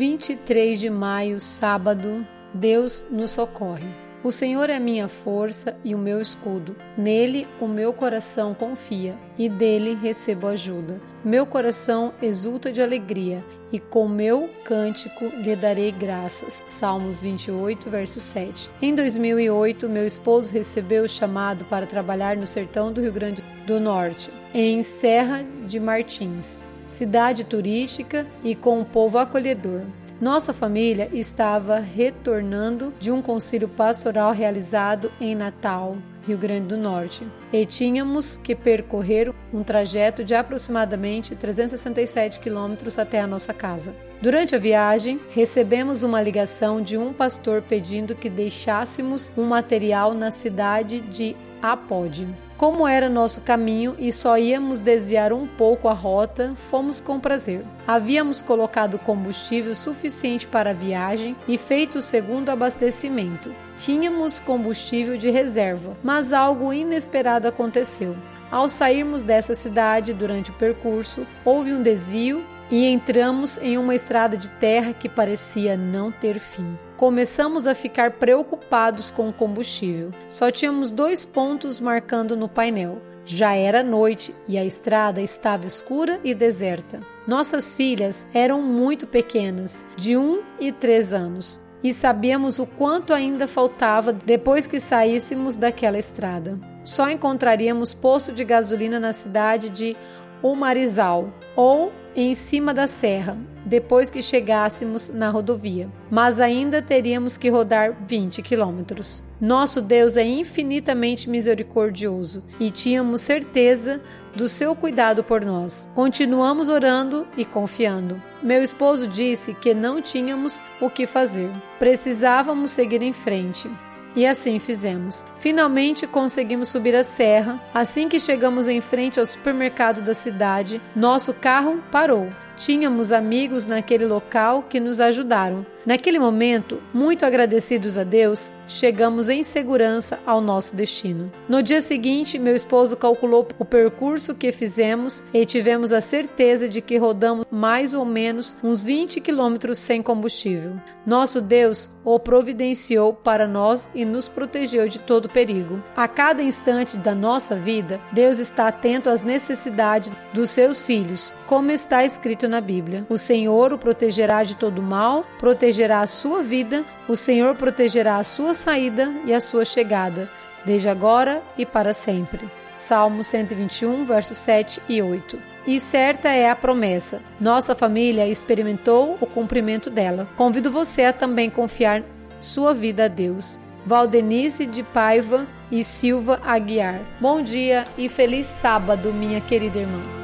23 de maio, sábado, Deus nos socorre. O Senhor é minha força e o meu escudo. Nele o meu coração confia e dele recebo ajuda. Meu coração exulta de alegria e com meu cântico lhe darei graças. Salmos 28, verso 7. Em 2008, meu esposo recebeu o chamado para trabalhar no sertão do Rio Grande do Norte, em Serra de Martins, cidade turística e com um povo acolhedor. Nossa família estava retornando de um concílio pastoral realizado em Natal, Rio Grande do Norte, e tínhamos que percorrer um trajeto de aproximadamente 367 quilômetros até a nossa casa. Durante a viagem, recebemos uma ligação de um pastor pedindo que deixássemos um material na cidade de Apode. Como era nosso caminho e só íamos desviar um pouco a rota, fomos com prazer. Havíamos colocado combustível suficiente para a viagem e feito o segundo abastecimento. Tínhamos combustível de reserva, mas algo inesperado aconteceu. Ao sairmos dessa cidade durante o percurso, houve um desvio e entramos em uma estrada de terra que parecia não ter fim. Começamos a ficar preocupados com o combustível. Só tínhamos dois pontos marcando no painel. Já era noite e a estrada estava escura e deserta. Nossas filhas eram muito pequenas, de um e três anos, e sabíamos o quanto ainda faltava depois que saíssemos daquela estrada. Só encontraríamos posto de gasolina na cidade de Umarizal ou em cima da serra, depois que chegássemos na rodovia, mas ainda teríamos que rodar 20 quilômetros. Nosso Deus é infinitamente misericordioso e tínhamos certeza do seu cuidado por nós. Continuamos orando e confiando. Meu esposo disse que não tínhamos o que fazer, precisávamos seguir em frente. E assim fizemos. Finalmente conseguimos subir a serra. Assim que chegamos em frente ao supermercado da cidade, nosso carro parou. Tínhamos amigos naquele local que nos ajudaram. Naquele momento, muito agradecidos a Deus, chegamos em segurança ao nosso destino. No dia seguinte, meu esposo calculou o percurso que fizemos e tivemos a certeza de que rodamos mais ou menos uns 20 quilômetros sem combustível. Nosso Deus o providenciou para nós e nos protegeu de todo perigo. A cada instante da nossa vida, Deus está atento às necessidades dos seus filhos, como está escrito na Bíblia. O Senhor o protegerá de todo mal, protegerá a sua vida, o Senhor protegerá a sua saída e a sua chegada, desde agora e para sempre. Salmo 121, versos 7 e 8. E certa é a promessa. Nossa família experimentou o cumprimento dela. Convido você a também confiar sua vida a Deus. Valdenice de Paiva e Silva Aguiar. Bom dia e feliz sábado, minha querida irmã.